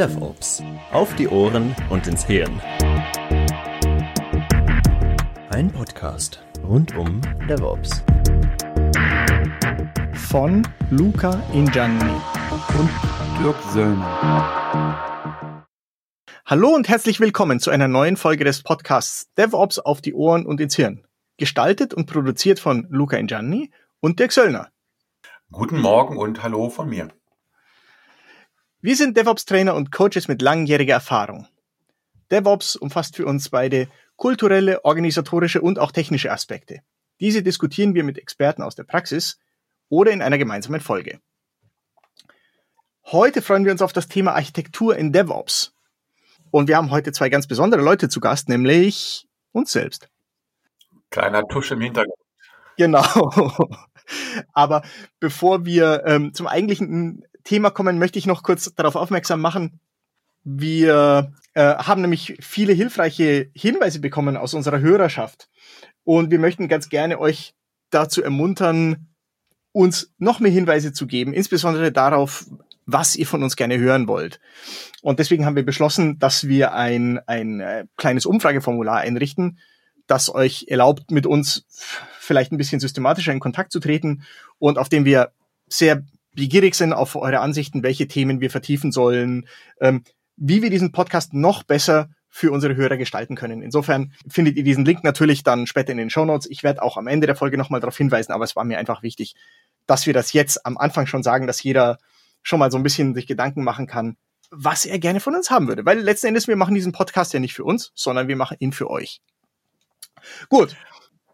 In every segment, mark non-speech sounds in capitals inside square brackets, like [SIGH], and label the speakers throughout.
Speaker 1: DevOps. Auf die Ohren und ins Hirn. Ein Podcast rund um DevOps.
Speaker 2: Von Luca Ingianni
Speaker 3: und Dirk Söllner.
Speaker 2: Hallo und herzlich willkommen zu einer neuen Folge des Podcasts DevOps auf die Ohren und ins Hirn. Gestaltet und produziert von Luca Ingianni und Dirk Söllner.
Speaker 3: Guten Morgen und hallo von mir.
Speaker 2: Wir sind DevOps-Trainer und Coaches mit langjähriger Erfahrung. DevOps umfasst für uns beide kulturelle, organisatorische und auch technische Aspekte. Diese diskutieren wir mit Experten aus der Praxis oder in einer gemeinsamen Folge. Heute freuen wir uns auf das Thema Architektur in DevOps. Und wir haben heute zwei ganz besondere Leute zu Gast, nämlich uns selbst.
Speaker 3: Kleiner Tusch im Hintergrund.
Speaker 2: Genau. [LAUGHS] Aber bevor wir ähm, zum eigentlichen Thema kommen, möchte ich noch kurz darauf aufmerksam machen. Wir äh, haben nämlich viele hilfreiche Hinweise bekommen aus unserer Hörerschaft. Und wir möchten ganz gerne euch dazu ermuntern, uns noch mehr Hinweise zu geben, insbesondere darauf, was ihr von uns gerne hören wollt. Und deswegen haben wir beschlossen, dass wir ein, ein äh, kleines Umfrageformular einrichten, das euch erlaubt, mit uns vielleicht ein bisschen systematischer in Kontakt zu treten und auf dem wir sehr begierig sind auf eure Ansichten, welche Themen wir vertiefen sollen, ähm, wie wir diesen Podcast noch besser für unsere Hörer gestalten können. Insofern findet ihr diesen Link natürlich dann später in den Show Notes. Ich werde auch am Ende der Folge nochmal darauf hinweisen, aber es war mir einfach wichtig, dass wir das jetzt am Anfang schon sagen, dass jeder schon mal so ein bisschen sich Gedanken machen kann, was er gerne von uns haben würde. Weil letzten Endes, wir machen diesen Podcast ja nicht für uns, sondern wir machen ihn für euch. Gut,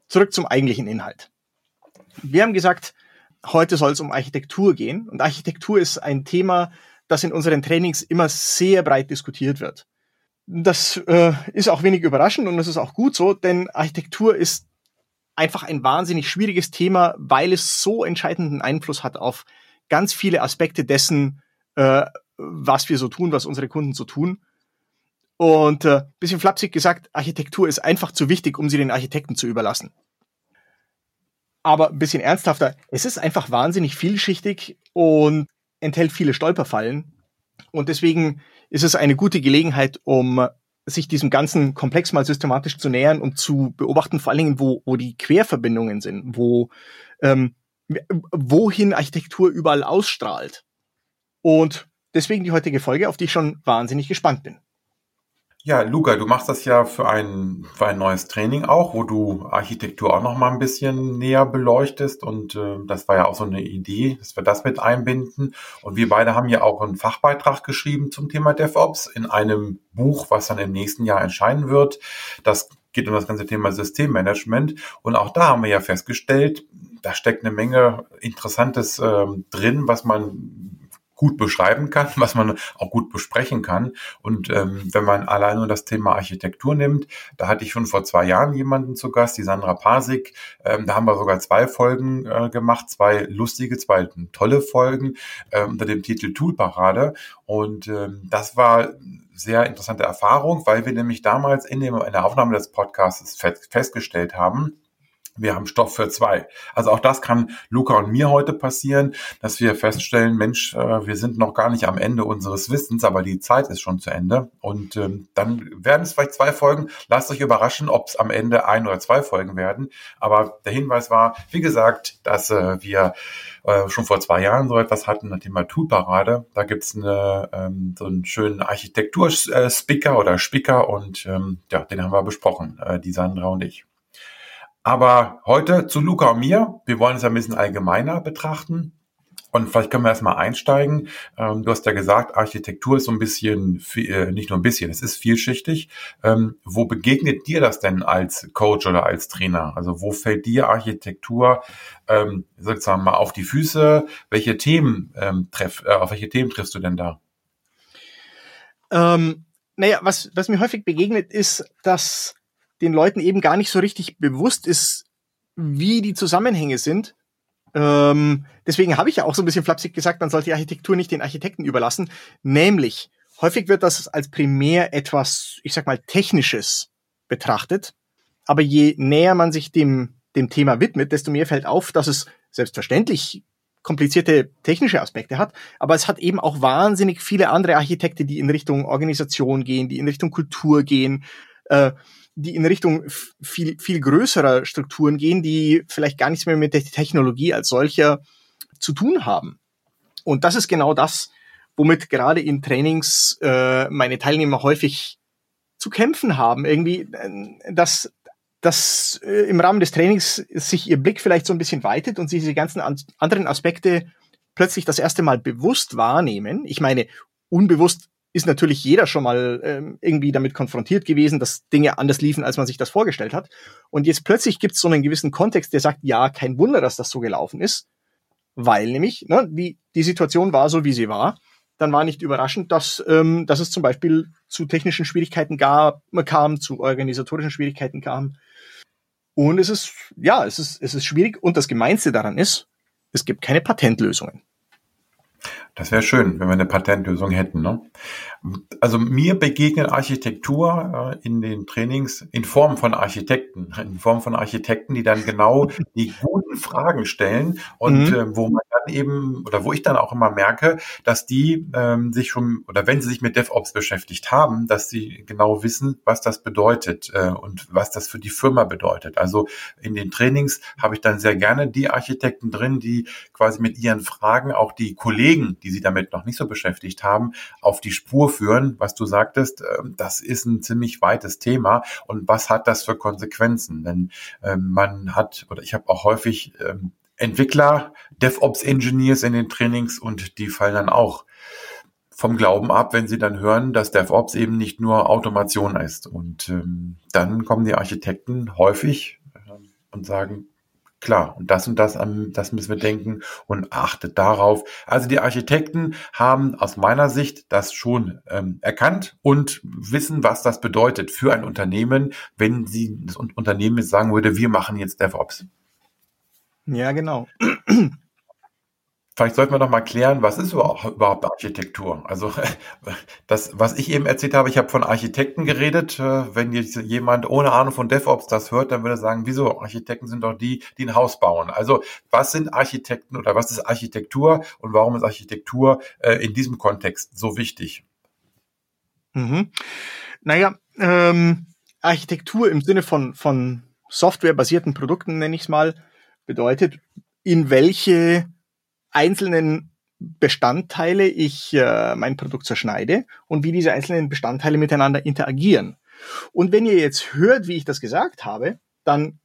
Speaker 2: zurück zum eigentlichen Inhalt. Wir haben gesagt, heute soll es um Architektur gehen. Und Architektur ist ein Thema, das in unseren Trainings immer sehr breit diskutiert wird. Das äh, ist auch wenig überraschend und das ist auch gut so, denn Architektur ist einfach ein wahnsinnig schwieriges Thema, weil es so entscheidenden Einfluss hat auf ganz viele Aspekte dessen, äh, was wir so tun, was unsere Kunden so tun. Und äh, bisschen flapsig gesagt, Architektur ist einfach zu wichtig, um sie den Architekten zu überlassen. Aber ein bisschen ernsthafter, es ist einfach wahnsinnig vielschichtig und enthält viele Stolperfallen. Und deswegen ist es eine gute Gelegenheit, um sich diesem ganzen Komplex mal systematisch zu nähern und zu beobachten, vor allen Dingen, wo, wo die Querverbindungen sind, wo ähm, wohin Architektur überall ausstrahlt. Und deswegen die heutige Folge, auf die ich schon wahnsinnig gespannt bin.
Speaker 3: Ja, Luca, du machst das ja für ein, für ein neues Training auch, wo du Architektur auch noch mal ein bisschen näher beleuchtest. Und äh, das war ja auch so eine Idee, dass wir das mit einbinden. Und wir beide haben ja auch einen Fachbeitrag geschrieben zum Thema DevOps in einem Buch, was dann im nächsten Jahr erscheinen wird. Das geht um das ganze Thema Systemmanagement. Und auch da haben wir ja festgestellt, da steckt eine Menge Interessantes äh, drin, was man gut beschreiben kann, [LAUGHS] was man auch gut besprechen kann. Und ähm, wenn man allein nur das Thema Architektur nimmt, da hatte ich schon vor zwei Jahren jemanden zu Gast, die Sandra Pasik. Ähm, da haben wir sogar zwei Folgen äh, gemacht, zwei lustige, zwei tolle Folgen äh, unter dem Titel Toolparade. Und ähm, das war sehr interessante Erfahrung, weil wir nämlich damals in, dem, in der Aufnahme des Podcasts festgestellt haben, wir haben Stoff für zwei. Also auch das kann Luca und mir heute passieren, dass wir feststellen, Mensch, äh, wir sind noch gar nicht am Ende unseres Wissens, aber die Zeit ist schon zu Ende. Und ähm, dann werden es vielleicht zwei Folgen. Lasst euch überraschen, ob es am Ende ein oder zwei Folgen werden. Aber der Hinweis war, wie gesagt, dass äh, wir äh, schon vor zwei Jahren so etwas hatten, das Thema Toolparade. Da gibt's eine, ähm, so einen schönen Architektur-Speaker oder Speaker und ähm, ja, den haben wir besprochen, äh, die Sandra und ich. Aber heute zu Luca und mir. Wir wollen es ein bisschen allgemeiner betrachten. Und vielleicht können wir erstmal einsteigen. Ähm, du hast ja gesagt, Architektur ist so ein bisschen, äh, nicht nur ein bisschen, es ist vielschichtig. Ähm, wo begegnet dir das denn als Coach oder als Trainer? Also wo fällt dir Architektur, ähm, sozusagen mal auf die Füße? Welche Themen ähm, treff, äh, auf welche Themen triffst du denn da?
Speaker 2: Ähm, naja, was, was mir häufig begegnet ist, dass den Leuten eben gar nicht so richtig bewusst ist, wie die Zusammenhänge sind. Ähm, deswegen habe ich ja auch so ein bisschen flapsig gesagt, man sollte die Architektur nicht den Architekten überlassen. Nämlich, häufig wird das als primär etwas, ich sag mal, Technisches betrachtet. Aber je näher man sich dem, dem Thema widmet, desto mehr fällt auf, dass es selbstverständlich komplizierte technische Aspekte hat, aber es hat eben auch wahnsinnig viele andere Architekte, die in Richtung Organisation gehen, die in Richtung Kultur gehen, äh, die in Richtung viel, viel größerer Strukturen gehen, die vielleicht gar nichts mehr mit der Technologie als solcher zu tun haben. Und das ist genau das, womit gerade in Trainings äh, meine Teilnehmer häufig zu kämpfen haben. Irgendwie, äh, dass, dass äh, im Rahmen des Trainings sich ihr Blick vielleicht so ein bisschen weitet und sie diese ganzen an anderen Aspekte plötzlich das erste Mal bewusst wahrnehmen. Ich meine, unbewusst ist natürlich jeder schon mal ähm, irgendwie damit konfrontiert gewesen, dass Dinge anders liefen, als man sich das vorgestellt hat. Und jetzt plötzlich gibt es so einen gewissen Kontext, der sagt, ja, kein Wunder, dass das so gelaufen ist, weil nämlich ne, die, die Situation war so, wie sie war dann war nicht überraschend, dass, ähm, dass es zum Beispiel zu technischen Schwierigkeiten gab, kam, zu organisatorischen Schwierigkeiten kam. Und es ist, ja, es ist, es ist schwierig. Und das Gemeinste daran ist, es gibt keine Patentlösungen.
Speaker 3: Das wäre schön, wenn wir eine Patentlösung hätten. Ne? Also mir begegnet Architektur äh, in den Trainings in Form von Architekten, [LAUGHS] in Form von Architekten, die dann genau die guten Fragen stellen und mhm. äh, wo man dann eben oder wo ich dann auch immer merke, dass die ähm, sich schon oder wenn sie sich mit DevOps beschäftigt haben, dass sie genau wissen, was das bedeutet äh, und was das für die Firma bedeutet. Also in den Trainings habe ich dann sehr gerne die Architekten drin, die quasi mit ihren Fragen auch die Kollegen, die sie damit noch nicht so beschäftigt haben, auf die Spur führen, was du sagtest, ähm, das ist ein ziemlich weites Thema und was hat das für Konsequenzen? Denn ähm, man hat, oder ich habe auch häufig ähm, Entwickler, DevOps-Engineers in den Trainings und die fallen dann auch vom Glauben ab, wenn sie dann hören, dass DevOps eben nicht nur Automation ist. Und ähm, dann kommen die Architekten häufig äh, und sagen, klar, und das und das, das müssen wir denken und achtet darauf. Also die Architekten haben aus meiner Sicht das schon ähm, erkannt und wissen, was das bedeutet für ein Unternehmen, wenn sie das Unternehmen jetzt sagen würde, wir machen jetzt DevOps.
Speaker 2: Ja, genau.
Speaker 3: Vielleicht sollten wir noch mal klären, was ist überhaupt Architektur? Also [LAUGHS] das, was ich eben erzählt habe, ich habe von Architekten geredet. Äh, wenn jetzt jemand ohne Ahnung von DevOps das hört, dann würde er sagen, wieso? Architekten sind doch die, die ein Haus bauen. Also was sind Architekten oder was ist Architektur und warum ist Architektur äh, in diesem Kontext so wichtig?
Speaker 2: Mhm. Naja, ähm, Architektur im Sinne von, von softwarebasierten Produkten, nenne ich es mal, bedeutet, in welche einzelnen Bestandteile ich äh, mein Produkt zerschneide und wie diese einzelnen Bestandteile miteinander interagieren. Und wenn ihr jetzt hört, wie ich das gesagt habe, dann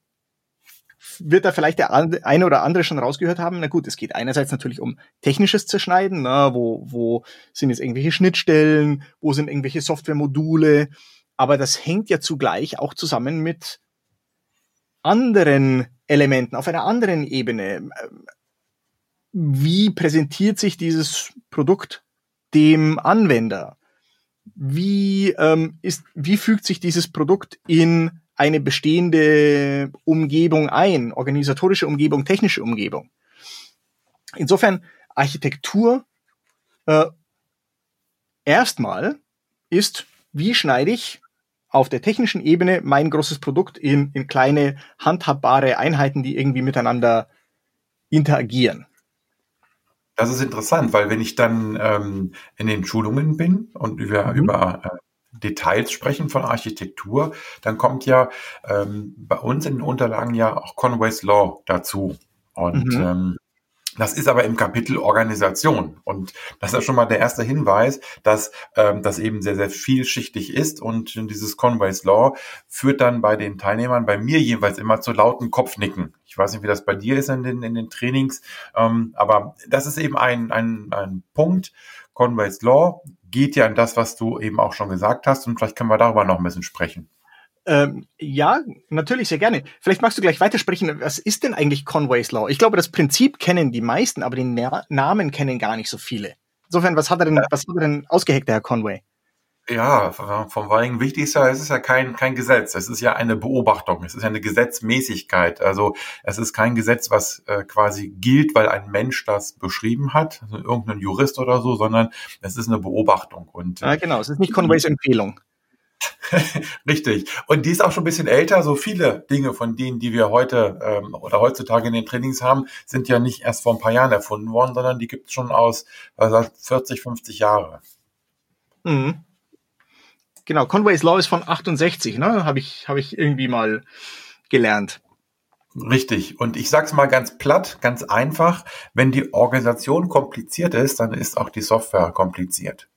Speaker 2: wird da vielleicht der eine oder andere schon rausgehört haben. Na gut, es geht einerseits natürlich um technisches Zerschneiden, na, ne, wo, wo sind jetzt irgendwelche Schnittstellen, wo sind irgendwelche Softwaremodule, aber das hängt ja zugleich auch zusammen mit anderen Elementen auf einer anderen Ebene wie präsentiert sich dieses Produkt dem Anwender? Wie, ähm, ist, wie fügt sich dieses Produkt in eine bestehende Umgebung ein, organisatorische Umgebung, technische Umgebung? Insofern Architektur äh, erstmal ist, wie schneide ich auf der technischen Ebene mein großes Produkt in, in kleine handhabbare Einheiten, die irgendwie miteinander interagieren.
Speaker 3: Das ist interessant, weil wenn ich dann ähm, in den Schulungen bin und wir mhm. über äh, Details sprechen von Architektur, dann kommt ja ähm, bei uns in den Unterlagen ja auch Conway's Law dazu. Und mhm. ähm, das ist aber im Kapitel Organisation. Und das ist schon mal der erste Hinweis, dass ähm, das eben sehr, sehr vielschichtig ist. Und dieses Conway's Law führt dann bei den Teilnehmern, bei mir jeweils immer zu lauten Kopfnicken. Ich weiß nicht, wie das bei dir ist in den, in den Trainings, ähm, aber das ist eben ein, ein, ein Punkt. Conway's Law geht ja an das, was du eben auch schon gesagt hast. Und vielleicht können wir darüber noch ein bisschen sprechen.
Speaker 2: Ähm, ja, natürlich, sehr gerne. Vielleicht magst du gleich weitersprechen. Was ist denn eigentlich Conway's Law? Ich glaube, das Prinzip kennen die meisten, aber den Na Namen kennen gar nicht so viele. Insofern, was hat er denn, was hat er denn ausgeheckt, der Herr Conway?
Speaker 3: Ja, vom Weigen wichtig ist ja, es ist ja kein, kein Gesetz. Es ist ja eine Beobachtung. Es ist ja eine Gesetzmäßigkeit. Also es ist kein Gesetz, was äh, quasi gilt, weil ein Mensch das beschrieben hat, also irgendein Jurist oder so, sondern es ist eine Beobachtung. Und,
Speaker 2: ja, genau. Es ist nicht Conways Empfehlung. [LAUGHS]
Speaker 3: Richtig. Und die ist auch schon ein bisschen älter. So viele Dinge von denen, die wir heute ähm, oder heutzutage in den Trainings haben, sind ja nicht erst vor ein paar Jahren erfunden worden, sondern die gibt es schon aus also 40, 50 Jahre.
Speaker 2: Mhm. Genau, Conway's Law ist von 68, ne? Habe ich, hab ich irgendwie mal gelernt.
Speaker 3: Richtig. Und ich sag's mal ganz platt, ganz einfach. Wenn die Organisation kompliziert ist, dann ist auch die Software kompliziert.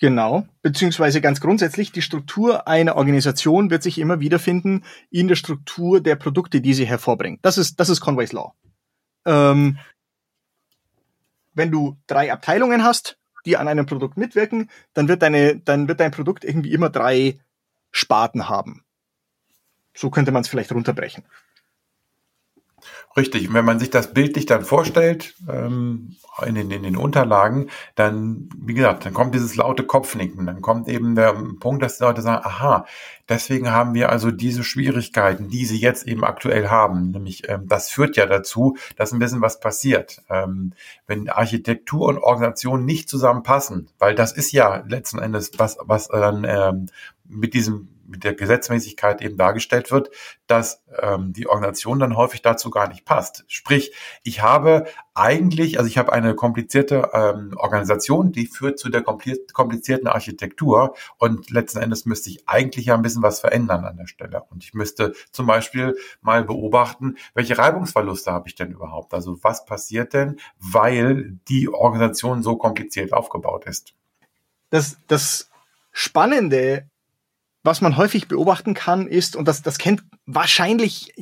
Speaker 2: Genau, beziehungsweise ganz grundsätzlich, die Struktur einer Organisation wird sich immer wiederfinden in der Struktur der Produkte, die sie hervorbringt. Das ist, das ist Conway's Law. Ähm, wenn du drei Abteilungen hast, die an einem Produkt mitwirken, dann wird deine, dann wird dein Produkt irgendwie immer drei Sparten haben. So könnte man es vielleicht runterbrechen.
Speaker 3: Richtig. wenn man sich das bildlich dann vorstellt, ähm, in, den, in den Unterlagen, dann, wie gesagt, dann kommt dieses laute Kopfnicken. Dann kommt eben der Punkt, dass die Leute sagen, aha, deswegen haben wir also diese Schwierigkeiten, die sie jetzt eben aktuell haben. Nämlich, ähm, das führt ja dazu, dass ein bisschen was passiert. Ähm, wenn Architektur und Organisation nicht zusammenpassen, weil das ist ja letzten Endes was, was dann ähm, mit diesem mit der Gesetzmäßigkeit eben dargestellt wird, dass ähm, die Organisation dann häufig dazu gar nicht passt. Sprich, ich habe eigentlich, also ich habe eine komplizierte ähm, Organisation, die führt zu der komplizierten Architektur und letzten Endes müsste ich eigentlich ja ein bisschen was verändern an der Stelle. Und ich müsste zum Beispiel mal beobachten, welche Reibungsverluste habe ich denn überhaupt? Also was passiert denn, weil die Organisation so kompliziert aufgebaut ist?
Speaker 2: Das, das Spannende was man häufig beobachten kann, ist, und das, das kennt wahrscheinlich,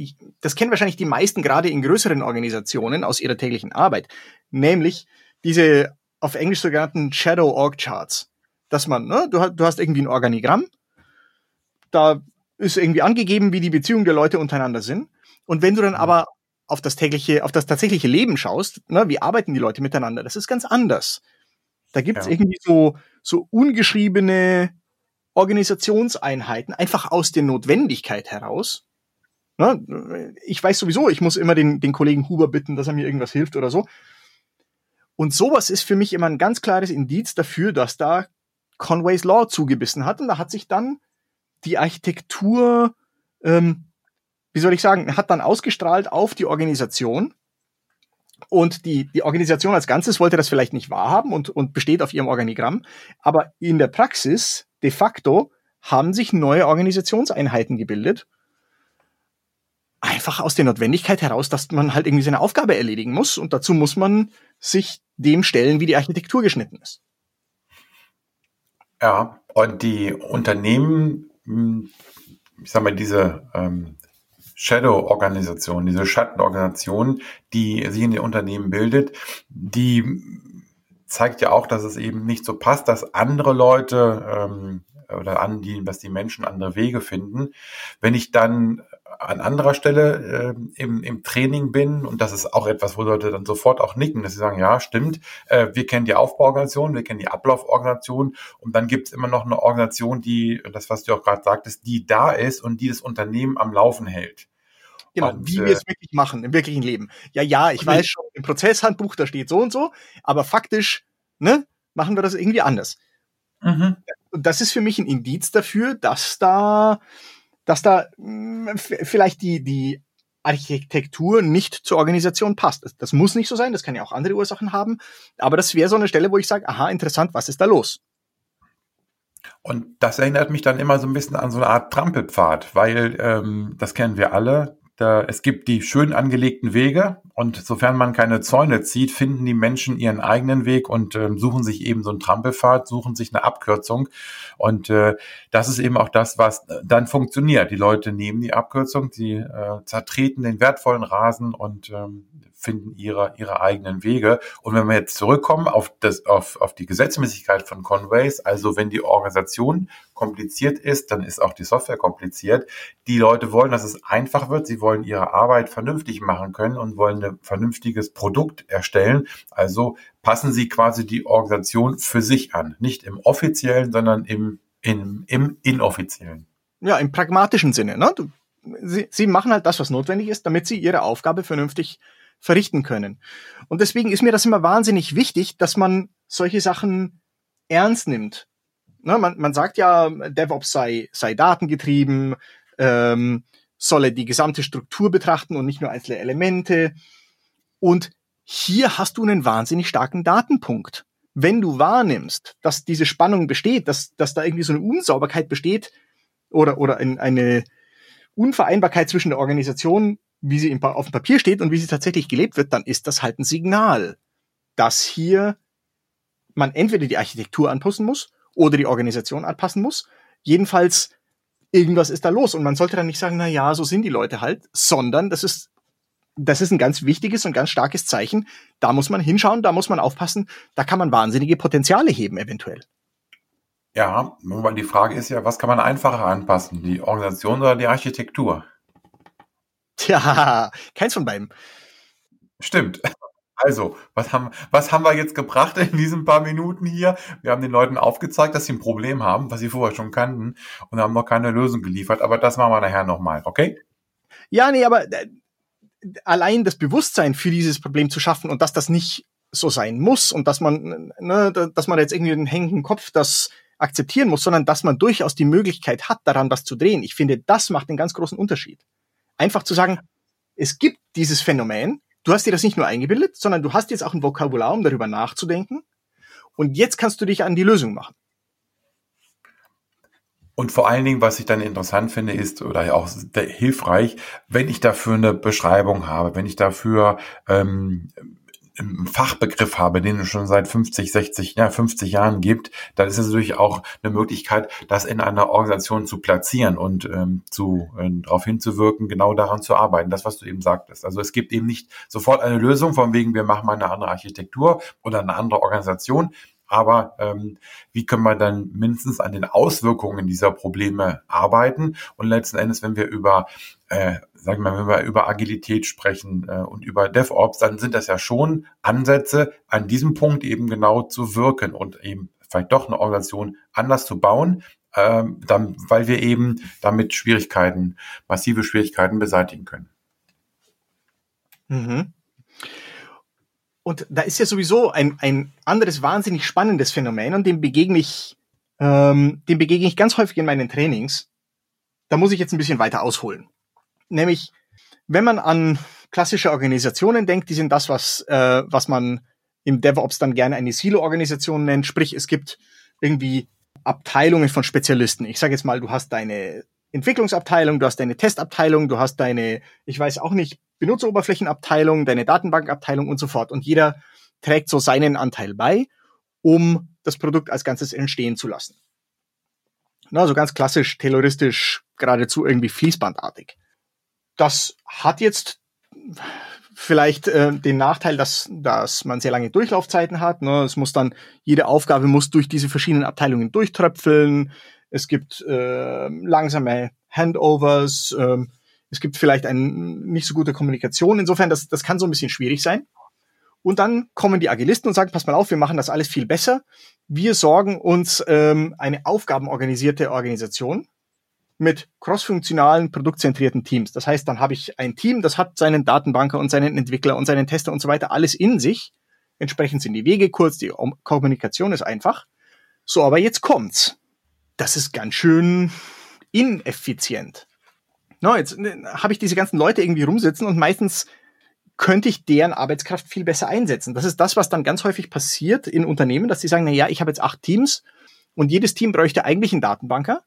Speaker 2: das kennen wahrscheinlich die meisten gerade in größeren Organisationen aus ihrer täglichen Arbeit, nämlich diese auf Englisch sogenannten Shadow Org Charts. Dass man, ne, du, du hast irgendwie ein Organigramm, da ist irgendwie angegeben, wie die Beziehungen der Leute untereinander sind. Und wenn du dann mhm. aber auf das tägliche, auf das tatsächliche Leben schaust, ne, wie arbeiten die Leute miteinander, das ist ganz anders. Da gibt's ja. irgendwie so, so ungeschriebene Organisationseinheiten einfach aus der Notwendigkeit heraus. Ne? Ich weiß sowieso, ich muss immer den, den Kollegen Huber bitten, dass er mir irgendwas hilft oder so. Und sowas ist für mich immer ein ganz klares Indiz dafür, dass da Conway's Law zugebissen hat. Und da hat sich dann die Architektur, ähm, wie soll ich sagen, hat dann ausgestrahlt auf die Organisation. Und die, die Organisation als Ganzes wollte das vielleicht nicht wahrhaben und, und besteht auf ihrem Organigramm. Aber in der Praxis de facto haben sich neue Organisationseinheiten gebildet. Einfach aus der Notwendigkeit heraus, dass man halt irgendwie seine Aufgabe erledigen muss und dazu muss man sich dem stellen, wie die Architektur geschnitten ist.
Speaker 3: Ja, und die Unternehmen, hm, ich sag mal, diese ähm, Shadow-Organisation, diese Schattenorganisation, die sich in den Unternehmen bildet, die zeigt ja auch, dass es eben nicht so passt, dass andere Leute ähm, oder an die, dass die Menschen andere Wege finden. Wenn ich dann an anderer Stelle äh, im, im Training bin, und das ist auch etwas, wo Leute dann sofort auch nicken, dass sie sagen, ja, stimmt, äh, wir kennen die Aufbauorganisation, wir kennen die Ablauforganisation und dann gibt es immer noch eine Organisation, die, das, was du auch gerade sagtest, die da ist und die das Unternehmen am Laufen hält.
Speaker 2: Genau, und, wie wir es äh, wirklich machen im wirklichen Leben. Ja, ja, ich weiß schon, im Prozesshandbuch, da steht so und so, aber faktisch, ne, machen wir das irgendwie anders. Mhm. Und das ist für mich ein Indiz dafür, dass da, dass da mh, hm, vielleicht die, die Architektur nicht zur Organisation passt. Das, das, muss nicht so sein, das kann ja auch andere Ursachen haben, aber das wäre so eine Stelle, wo ich sage, aha, interessant, was ist da los?
Speaker 3: Und das erinnert mich dann immer so ein bisschen an so eine Art Trampelpfad, weil ähm, das kennen wir alle. Da, es gibt die schön angelegten Wege und sofern man keine Zäune zieht, finden die Menschen ihren eigenen Weg und äh, suchen sich eben so einen Trampelpfad, suchen sich eine Abkürzung. Und äh, das ist eben auch das, was dann funktioniert. Die Leute nehmen die Abkürzung, sie äh, zertreten den wertvollen Rasen und ähm, finden ihre, ihre eigenen Wege. Und wenn wir jetzt zurückkommen auf, das, auf, auf die Gesetzmäßigkeit von Conways, also wenn die Organisation kompliziert ist, dann ist auch die Software kompliziert. Die Leute wollen, dass es einfach wird. Sie wollen ihre Arbeit vernünftig machen können und wollen ein vernünftiges Produkt erstellen. Also passen sie quasi die Organisation für sich an. Nicht im offiziellen, sondern im, im, im inoffiziellen.
Speaker 2: Ja, im pragmatischen Sinne. Ne? Sie, sie machen halt das, was notwendig ist, damit sie ihre Aufgabe vernünftig verrichten können. Und deswegen ist mir das immer wahnsinnig wichtig, dass man solche Sachen ernst nimmt. ne, man, man sagt ja, DevOps sei, sei datengetrieben, ähm, solle die gesamte Struktur betrachten und nicht nur einzelne Elemente. Und hier hast du einen wahnsinnig starken Datenpunkt. Wenn du wahrnimmst, dass diese Spannung besteht, dass, dass da irgendwie so eine Unsauberkeit besteht oder, oder ein, eine Unvereinbarkeit zwischen der Organisation, wie sie auf dem Papier steht und wie sie tatsächlich gelebt wird, dann ist das halt ein Signal, dass hier man entweder die Architektur anpassen muss oder die Organisation anpassen muss. Jedenfalls irgendwas ist da los und man sollte dann nicht sagen, na ja, so sind die Leute halt, sondern das ist das ist ein ganz wichtiges und ganz starkes Zeichen. Da muss man hinschauen, da muss man aufpassen, da kann man wahnsinnige Potenziale heben eventuell.
Speaker 3: Ja, weil die Frage ist ja, was kann man einfacher anpassen, die Organisation oder die Architektur?
Speaker 2: Tja, keins von beiden.
Speaker 3: Stimmt. Also, was haben, was haben wir jetzt gebracht in diesen paar Minuten hier? Wir haben den Leuten aufgezeigt, dass sie ein Problem haben, was sie vorher schon kannten und haben noch keine Lösung geliefert. Aber das machen wir nachher nochmal, okay?
Speaker 2: Ja, nee, aber äh, allein das Bewusstsein für dieses Problem zu schaffen und dass das nicht so sein muss und dass man, ne, dass man jetzt irgendwie einen hängenden Kopf das akzeptieren muss, sondern dass man durchaus die Möglichkeit hat, daran was zu drehen. Ich finde, das macht einen ganz großen Unterschied. Einfach zu sagen, es gibt dieses Phänomen, du hast dir das nicht nur eingebildet, sondern du hast jetzt auch ein Vokabular, um darüber nachzudenken. Und jetzt kannst du dich an die Lösung machen.
Speaker 3: Und vor allen Dingen, was ich dann interessant finde, ist oder auch hilfreich, wenn ich dafür eine Beschreibung habe, wenn ich dafür ähm, Fachbegriff habe, den es schon seit 50, 60, ja, 50 Jahren gibt, dann ist es natürlich auch eine Möglichkeit, das in einer Organisation zu platzieren und ähm, zu äh, darauf hinzuwirken, genau daran zu arbeiten. Das, was du eben sagtest. Also es gibt eben nicht sofort eine Lösung, von wegen wir machen mal eine andere Architektur oder eine andere Organisation. Aber ähm, wie können wir dann mindestens an den Auswirkungen dieser Probleme arbeiten? Und letzten Endes, wenn wir über äh, sagen wir mal, wenn wir über Agilität sprechen äh, und über DevOps, dann sind das ja schon Ansätze, an diesem Punkt eben genau zu wirken und eben vielleicht doch eine Organisation anders zu bauen, ähm, dann, weil wir eben damit Schwierigkeiten, massive Schwierigkeiten beseitigen können.
Speaker 2: Mhm. Und da ist ja sowieso ein, ein anderes wahnsinnig spannendes Phänomen und dem begegne ich, ähm, dem begegne ich ganz häufig in meinen Trainings. Da muss ich jetzt ein bisschen weiter ausholen. Nämlich, wenn man an klassische Organisationen denkt, die sind das, was, äh, was man im DevOps dann gerne eine Silo-Organisation nennt. Sprich, es gibt irgendwie Abteilungen von Spezialisten. Ich sage jetzt mal, du hast deine Entwicklungsabteilung, du hast deine Testabteilung, du hast deine, ich weiß auch nicht, Benutzeroberflächenabteilung, deine Datenbankabteilung und so fort. Und jeder trägt so seinen Anteil bei, um das Produkt als Ganzes entstehen zu lassen. Na, so ganz klassisch, terroristisch, geradezu irgendwie fließbandartig. Das hat jetzt vielleicht äh, den Nachteil, dass, dass man sehr lange Durchlaufzeiten hat. Ne? Es muss dann, jede Aufgabe muss durch diese verschiedenen Abteilungen durchtröpfeln. Es gibt äh, langsame Handovers. Äh, es gibt vielleicht eine nicht so gute Kommunikation. Insofern, das, das kann so ein bisschen schwierig sein. Und dann kommen die Agilisten und sagen, pass mal auf, wir machen das alles viel besser. Wir sorgen uns ähm, eine aufgabenorganisierte Organisation mit crossfunktionalen, produktzentrierten Teams. Das heißt, dann habe ich ein Team, das hat seinen Datenbanker und seinen Entwickler und seinen Tester und so weiter alles in sich. Entsprechend sind die Wege kurz, die Kommunikation ist einfach. So, aber jetzt kommt's. Das ist ganz schön ineffizient. No, jetzt äh, habe ich diese ganzen Leute irgendwie rumsitzen und meistens könnte ich deren Arbeitskraft viel besser einsetzen. Das ist das, was dann ganz häufig passiert in Unternehmen, dass sie sagen, na ja, ich habe jetzt acht Teams und jedes Team bräuchte eigentlich einen Datenbanker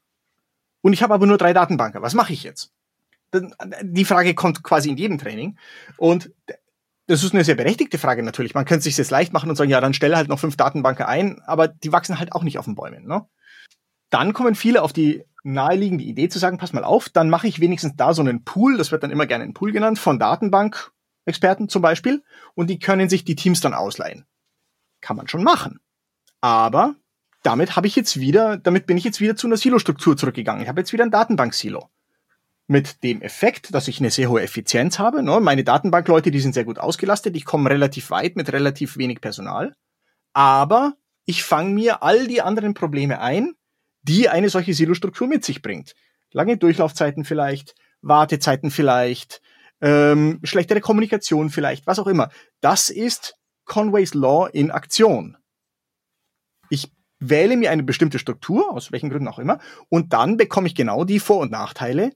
Speaker 2: und ich habe aber nur drei Datenbanker. Was mache ich jetzt? Die Frage kommt quasi in jedem Training. Und das ist eine sehr berechtigte Frage natürlich. Man könnte sich jetzt leicht machen und sagen, ja, dann stelle halt noch fünf Datenbanker ein, aber die wachsen halt auch nicht auf den Bäumen. Ne? Dann kommen viele auf die naheliegende Idee zu sagen, pass mal auf, dann mache ich wenigstens da so einen Pool, das wird dann immer gerne ein Pool genannt, von Datenbankexperten zum Beispiel, und die können sich die Teams dann ausleihen. Kann man schon machen. Aber damit habe ich jetzt wieder, damit bin ich jetzt wieder zu einer Silo-Struktur zurückgegangen. Ich habe jetzt wieder ein Datenbank-Silo. Mit dem Effekt, dass ich eine sehr hohe Effizienz habe. Ne? Meine Datenbankleute, die sind sehr gut ausgelastet. Ich komme relativ weit mit relativ wenig Personal. Aber ich fange mir all die anderen Probleme ein, die eine solche Silo-Struktur mit sich bringt. Lange Durchlaufzeiten vielleicht, Wartezeiten vielleicht, ähm, schlechtere Kommunikation vielleicht, was auch immer. Das ist Conway's Law in Aktion. Ich wähle mir eine bestimmte Struktur, aus welchen Gründen auch immer, und dann bekomme ich genau die Vor- und Nachteile,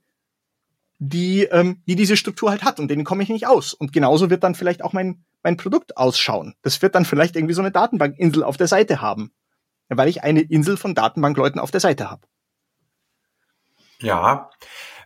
Speaker 2: die, ähm, die diese Struktur halt hat und denen komme ich nicht aus. Und genauso wird dann vielleicht auch mein, mein Produkt ausschauen. Das wird dann vielleicht irgendwie so eine Datenbankinsel auf der Seite haben, weil ich eine Insel von Datenbankleuten auf der Seite habe.
Speaker 3: Ja,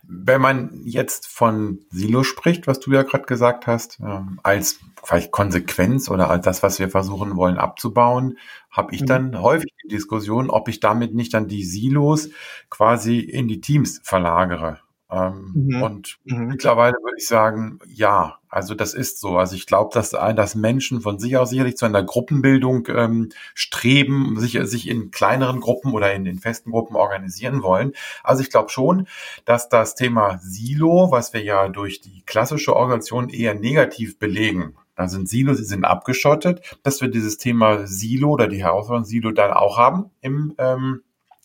Speaker 3: wenn man jetzt von Silo spricht, was du ja gerade gesagt hast, ähm, als vielleicht Konsequenz oder als das, was wir versuchen wollen abzubauen, habe ich mhm. dann häufig die Diskussion, ob ich damit nicht dann die Silos quasi in die Teams verlagere. Ähm, mhm. Und mhm. mittlerweile würde ich sagen, ja, also das ist so. Also ich glaube, dass, dass Menschen von sich aus sicherlich zu einer Gruppenbildung ähm, streben, sich, sich in kleineren Gruppen oder in den festen Gruppen organisieren wollen. Also ich glaube schon, dass das Thema Silo, was wir ja durch die klassische Organisation eher negativ belegen, da sind Silos, sie sind abgeschottet, dass wir dieses Thema Silo oder die Herausforderung Silo dann auch haben im ähm,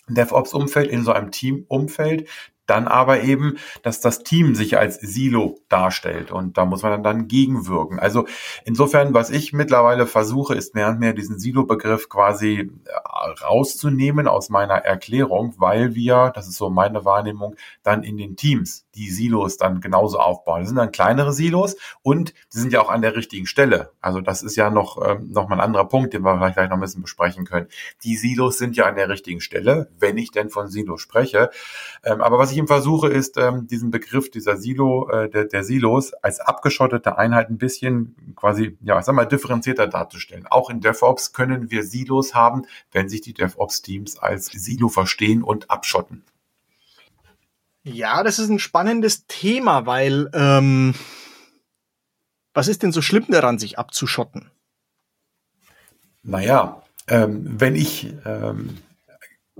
Speaker 3: DevOps-Umfeld, in so einem Team-Umfeld, dann aber eben, dass das Team sich als Silo darstellt und da muss man dann, dann gegenwirken. Also insofern, was ich mittlerweile versuche, ist mehr und mehr diesen Silo-Begriff quasi äh, rauszunehmen aus meiner Erklärung, weil wir, das ist so meine Wahrnehmung, dann in den Teams die Silos dann genauso aufbauen. Das sind dann kleinere Silos und die sind ja auch an der richtigen Stelle. Also das ist ja noch, ähm, noch mal ein anderer Punkt, den wir vielleicht gleich noch ein bisschen besprechen können. Die Silos sind ja an der richtigen Stelle, wenn ich denn von Silos spreche. Ähm, aber was ich ihm versuche, ist ähm, diesen Begriff dieser Silo, äh, der, der Silos als abgeschottete Einheit ein bisschen quasi, ja, ich sag mal, differenzierter darzustellen. Auch in DevOps können wir Silos haben, wenn sich die DevOps-Teams als Silo verstehen und abschotten.
Speaker 2: Ja, das ist ein spannendes Thema, weil ähm, was ist denn so schlimm daran, sich abzuschotten?
Speaker 3: Naja, ähm, wenn ich ähm,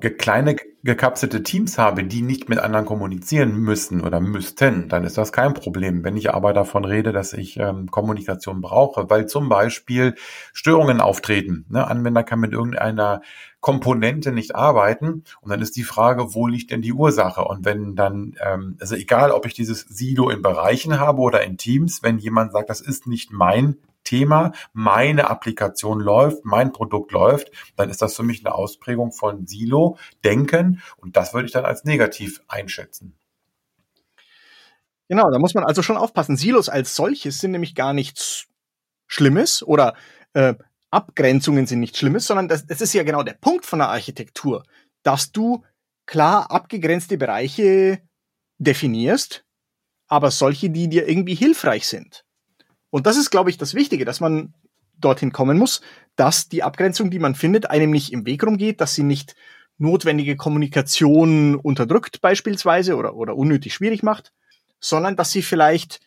Speaker 3: kleine gekapselte Teams habe, die nicht mit anderen kommunizieren müssen oder müssten, dann ist das kein Problem. Wenn ich aber davon rede, dass ich ähm, Kommunikation brauche, weil zum Beispiel Störungen auftreten, ne? Anwender kann mit irgendeiner Komponente nicht arbeiten und dann ist die Frage, wo liegt denn die Ursache? Und wenn dann, ähm, also egal, ob ich dieses Silo in Bereichen habe oder in Teams, wenn jemand sagt, das ist nicht mein Thema, meine Applikation läuft, mein Produkt läuft, dann ist das für mich eine Ausprägung von Silo-Denken und das würde ich dann als negativ einschätzen.
Speaker 2: Genau, da muss man also schon aufpassen. Silos als solches sind nämlich gar nichts Schlimmes oder äh, Abgrenzungen sind nichts Schlimmes, sondern das, das ist ja genau der Punkt von der Architektur, dass du klar abgegrenzte Bereiche definierst, aber solche, die dir irgendwie hilfreich sind. Und das ist, glaube ich, das Wichtige, dass man dorthin kommen muss, dass die Abgrenzung, die man findet, einem nicht im Weg rumgeht, dass sie nicht notwendige Kommunikation unterdrückt beispielsweise oder, oder unnötig schwierig macht, sondern dass sie vielleicht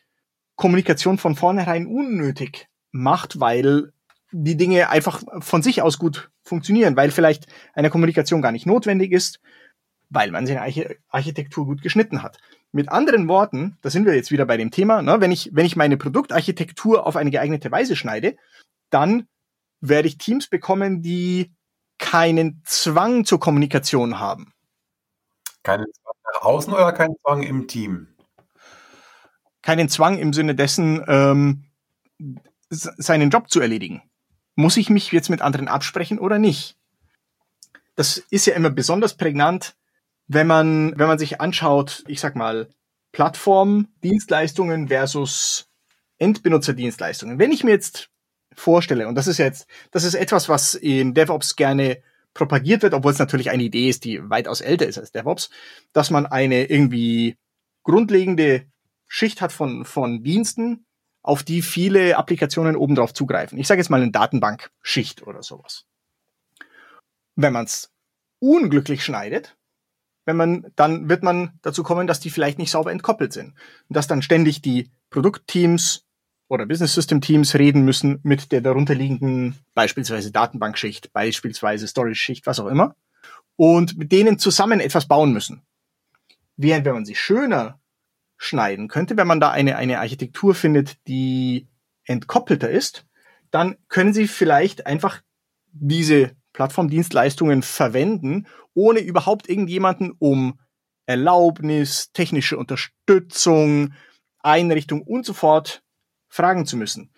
Speaker 2: Kommunikation von vornherein unnötig macht, weil die Dinge einfach von sich aus gut funktionieren, weil vielleicht eine Kommunikation gar nicht notwendig ist, weil man seine Architektur gut geschnitten hat. Mit anderen Worten, da sind wir jetzt wieder bei dem Thema, ne, wenn, ich, wenn ich meine Produktarchitektur auf eine geeignete Weise schneide, dann werde ich Teams bekommen, die keinen Zwang zur Kommunikation haben.
Speaker 3: Keinen Zwang nach außen oder keinen Zwang im Team?
Speaker 2: Keinen Zwang im Sinne dessen, ähm, seinen Job zu erledigen. Muss ich mich jetzt mit anderen absprechen oder nicht? Das ist ja immer besonders prägnant wenn man, wenn man sich anschaut, ich sag mal, Plattform-Dienstleistungen versus Endbenutzerdienstleistungen. Wenn ich mir jetzt vorstelle, und das ist jetzt, das ist etwas, was in DevOps gerne propagiert wird, obwohl es natürlich eine Idee ist, die weitaus älter ist als DevOps, dass man eine irgendwie grundlegende Schicht hat von, von Diensten, auf die viele Applikationen obendrauf zugreifen. Ich sage jetzt mal eine Datenbankschicht oder sowas. Wenn man es unglücklich schneidet, wenn man, dann wird man dazu kommen, dass die vielleicht nicht sauber entkoppelt sind. Und dass dann ständig die Produktteams oder Business System Teams reden müssen mit der darunterliegenden beispielsweise Datenbankschicht, beispielsweise Storage-Schicht, was auch immer. Und mit denen zusammen etwas bauen müssen. Während wenn man sie schöner schneiden könnte, wenn man da eine, eine Architektur findet, die entkoppelter ist, dann können sie vielleicht einfach diese Plattformdienstleistungen verwenden, ohne überhaupt irgendjemanden um Erlaubnis, technische Unterstützung, Einrichtung und so fort fragen zu müssen.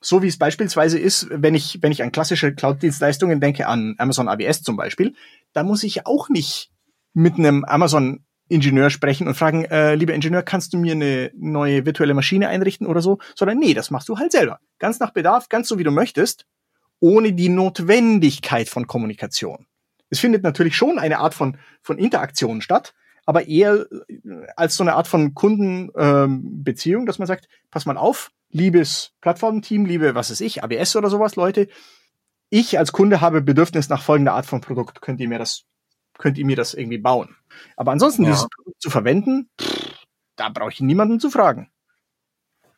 Speaker 2: So wie es beispielsweise ist, wenn ich, wenn ich an klassische Cloud-Dienstleistungen denke, an Amazon AWS zum Beispiel, da muss ich auch nicht mit einem Amazon Ingenieur sprechen und fragen, äh, lieber Ingenieur, kannst du mir eine neue virtuelle Maschine einrichten oder so? Sondern nee, das machst du halt selber. Ganz nach Bedarf, ganz so wie du möchtest, ohne die Notwendigkeit von Kommunikation. Es findet natürlich schon eine Art von, von Interaktion statt, aber eher äh, als so eine Art von Kundenbeziehung, ähm, dass man sagt, pass mal auf, liebes Plattformteam, liebe, was ist ich, ABS oder sowas, Leute, ich als Kunde habe Bedürfnis nach folgender Art von Produkt. Könnt ihr mir das, könnt ihr mir das irgendwie bauen? Aber ansonsten, ja. dieses Produkt zu verwenden, pff, da brauche ich niemanden zu fragen.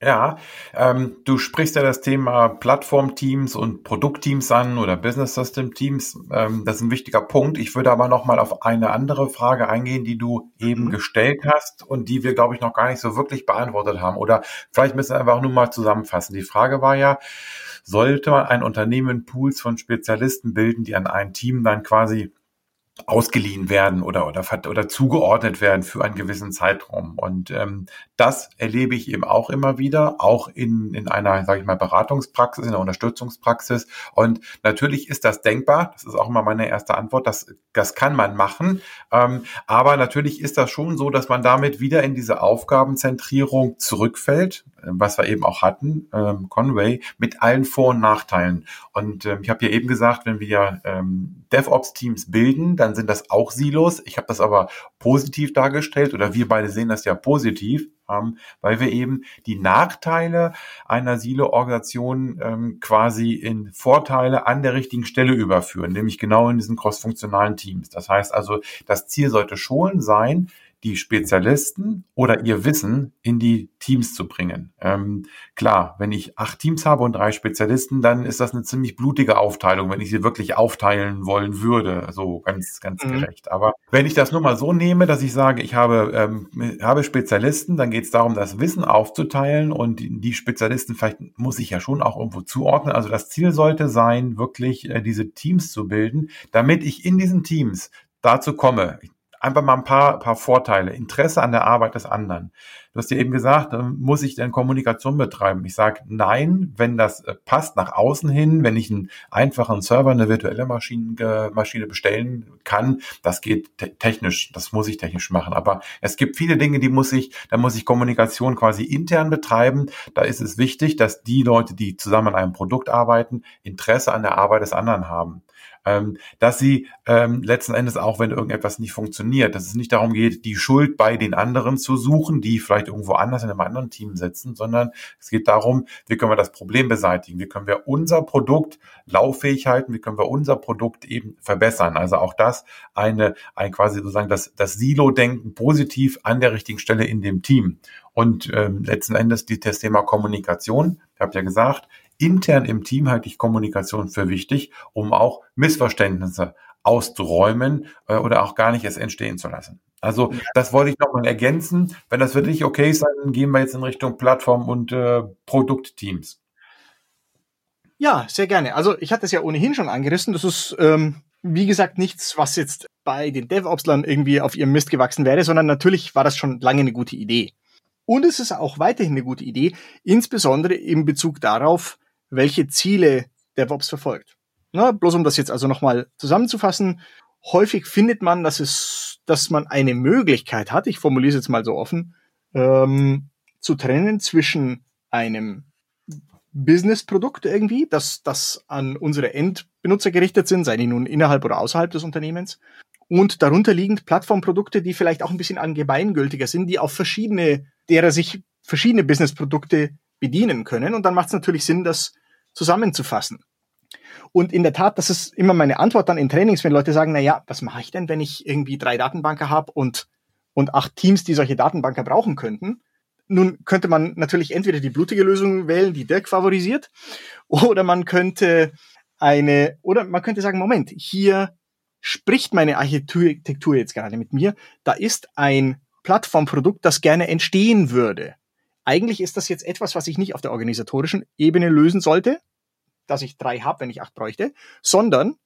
Speaker 3: Ja, ähm, du sprichst ja das Thema Plattformteams und Produktteams an oder Business System Teams. Ähm, das ist ein wichtiger Punkt. Ich würde aber noch mal auf eine andere Frage eingehen, die du eben mhm. gestellt hast und die wir, glaube ich, noch gar nicht so wirklich beantwortet haben. Oder vielleicht müssen wir einfach nur mal zusammenfassen. Die Frage war ja, sollte man ein Unternehmen Pools von Spezialisten bilden, die an ein Team dann quasi ausgeliehen werden oder, oder, oder zugeordnet werden für einen gewissen Zeitraum. Und ähm, das erlebe ich eben auch immer wieder, auch in, in einer, sage ich mal, Beratungspraxis, in einer Unterstützungspraxis. Und natürlich ist das denkbar, das ist auch immer meine erste Antwort, das, das kann man machen. Ähm, aber natürlich ist das schon so, dass man damit wieder in diese Aufgabenzentrierung zurückfällt, was wir eben auch hatten, ähm, Conway, mit allen Vor- und Nachteilen. Und ähm, ich habe ja eben gesagt, wenn wir ähm, DevOps-Teams bilden, dann sind das auch Silos. Ich habe das aber positiv dargestellt oder wir beide sehen das ja positiv, ähm, weil wir eben die Nachteile einer Silo-Organisation ähm, quasi in Vorteile an der richtigen Stelle überführen, nämlich genau in diesen crossfunktionalen Teams. Das heißt also, das Ziel sollte schon sein, die Spezialisten oder ihr Wissen in die Teams zu bringen. Ähm, klar, wenn ich acht Teams habe und drei Spezialisten, dann ist das eine ziemlich blutige Aufteilung, wenn ich sie wirklich aufteilen wollen würde, so ganz, ganz mhm. gerecht. Aber wenn ich das nur mal so nehme, dass ich sage, ich habe, ähm, habe Spezialisten, dann geht es darum, das Wissen aufzuteilen und die, die Spezialisten vielleicht muss ich ja schon auch irgendwo zuordnen. Also das Ziel sollte sein, wirklich äh, diese Teams zu bilden, damit ich in diesen Teams dazu komme. Ich einfach mal ein paar, paar Vorteile. Interesse an der Arbeit des anderen. Du hast ja eben gesagt, muss ich denn Kommunikation betreiben? Ich sage nein, wenn das äh, passt nach außen hin, wenn ich einen einfachen Server, eine virtuelle Maschine, Maschine bestellen kann, das geht te technisch, das muss ich technisch machen. Aber es gibt viele Dinge, die muss ich, da muss ich Kommunikation quasi intern betreiben. Da ist es wichtig, dass die Leute, die zusammen an einem Produkt arbeiten, Interesse an der Arbeit des anderen haben ähm, dass sie ähm, letzten Endes auch, wenn irgendetwas nicht funktioniert, dass es nicht darum geht, die Schuld bei den anderen zu suchen, die vielleicht irgendwo anders in einem anderen Team sitzen, sondern es geht darum, wie können wir das Problem beseitigen, wie können wir unser Produkt lauffähig halten, wie können wir unser Produkt eben verbessern. Also auch das eine, ein quasi sozusagen das, das Silo-Denken positiv an der richtigen Stelle in dem Team. Und ähm, letzten Endes die, das Thema Kommunikation. Ich habe ja gesagt, intern im Team halte ich Kommunikation für wichtig, um auch Missverständnisse auszuräumen äh, oder auch gar nicht erst entstehen zu lassen. Also das wollte ich nochmal ergänzen. Wenn das für dich okay ist, dann gehen wir jetzt in Richtung Plattform und äh, Produktteams.
Speaker 2: Ja, sehr gerne. Also ich hatte es ja ohnehin schon angerissen. Das ist, ähm, wie gesagt, nichts, was jetzt bei den DevOpslern irgendwie auf ihrem Mist gewachsen wäre, sondern natürlich war das schon lange eine gute Idee. Und es ist auch weiterhin eine gute Idee, insbesondere in Bezug darauf, welche Ziele DevOps verfolgt. Na, bloß um das jetzt also nochmal zusammenzufassen, häufig findet man, dass es, dass man eine Möglichkeit hat, ich formuliere es jetzt mal so offen, ähm, zu trennen zwischen einem Business-Produkt irgendwie, das, das an unsere Endbenutzer gerichtet sind, sei die nun innerhalb oder außerhalb des Unternehmens, und darunter liegend Plattformprodukte, die vielleicht auch ein bisschen angebeingültiger sind, die auf verschiedene, derer sich verschiedene Business-Produkte bedienen können. Und dann macht es natürlich Sinn, das zusammenzufassen. Und in der Tat, das ist immer meine Antwort dann in Trainings, wenn Leute sagen, na ja, was mache ich denn, wenn ich irgendwie drei Datenbanker habe und, und acht Teams, die solche Datenbanker brauchen könnten? Nun könnte man natürlich entweder die blutige Lösung wählen, die Dirk favorisiert, oder man könnte eine, oder man könnte sagen, Moment, hier spricht meine Architektur jetzt gerade mit mir. Da ist ein Plattformprodukt, das gerne entstehen würde. Eigentlich ist das jetzt etwas, was ich nicht auf der organisatorischen Ebene lösen sollte, dass ich drei habe, wenn ich acht bräuchte, sondern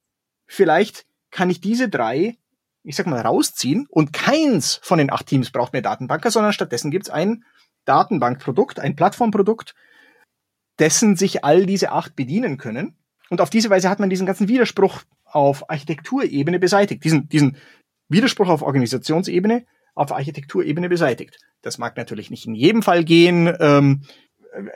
Speaker 2: vielleicht kann ich diese drei, ich sag mal, rausziehen und keins von den acht Teams braucht mehr Datenbanker, sondern stattdessen gibt es ein Datenbankprodukt, ein Plattformprodukt, dessen sich all diese acht bedienen können. Und auf diese Weise hat man diesen ganzen Widerspruch auf Architekturebene beseitigt, diesen, diesen Widerspruch auf Organisationsebene auf Architekturebene beseitigt. Das mag natürlich nicht in jedem Fall gehen, ähm,